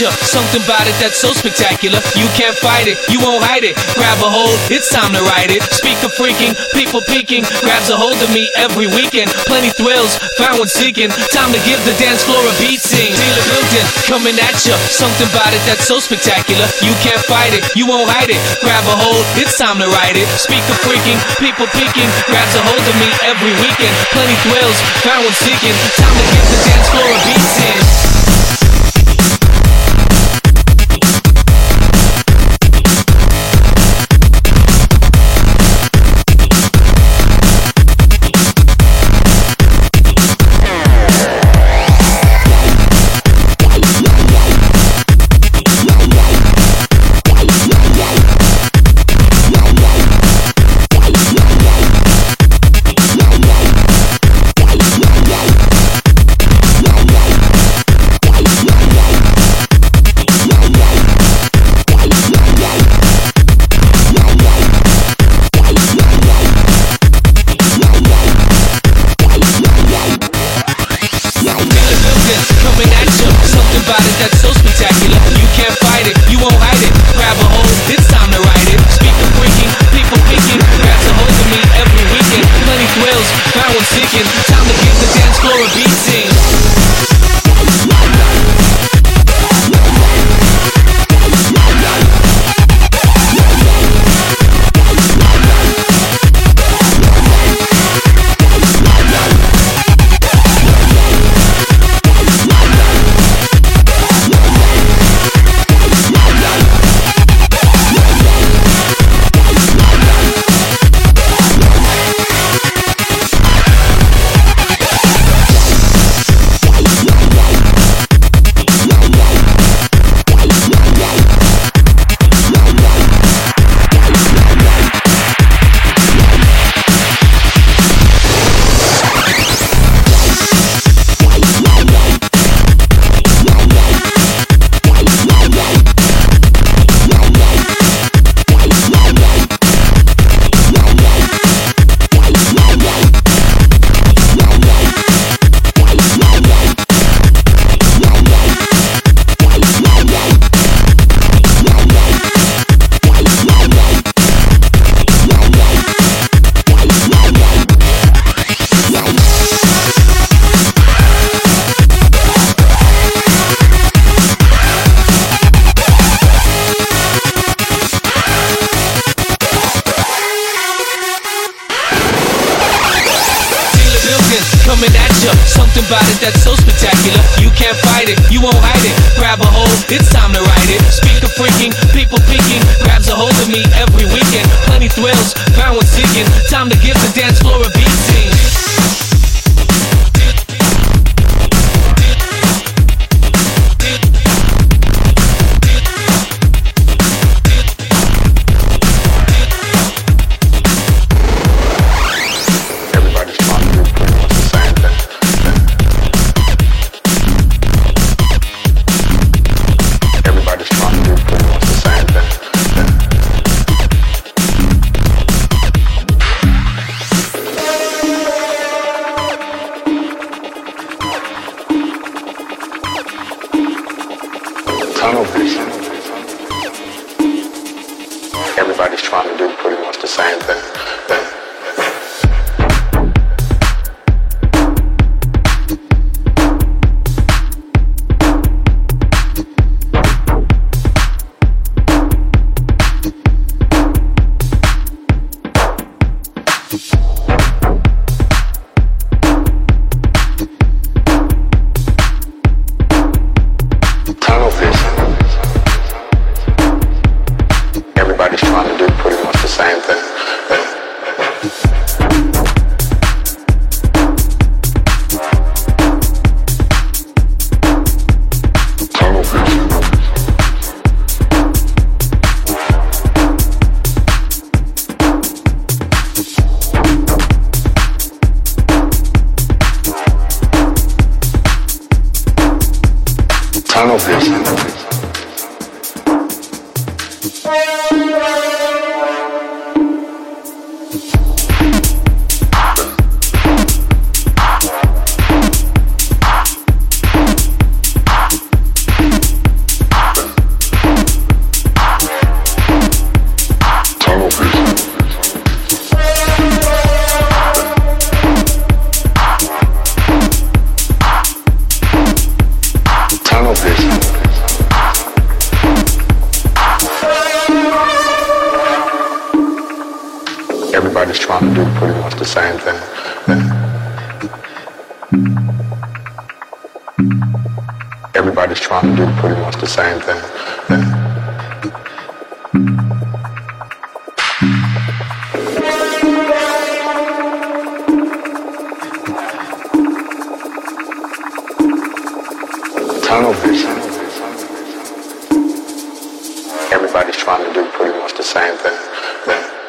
at. Something about it that's so spectacular. You can't fight it, you won't hide it. Grab a hold, it's time to ride it. Speaker freaking, people peeking. Grabs a hold of me every weekend. Plenty thrills, found one seeking. Time to give the dance floor a beat sing. Dealer building, coming at ya. Something about it that's so spectacular. You can't fight it, you won't hide it. Grab a hold, it's time to ride it. Speaker freaking, people peeking. Grabs a hold of me every weekend. Plenty thrills, found one seeking. Time to give the dance floor a beat sing. Everybody's trying to do pretty much the same thing.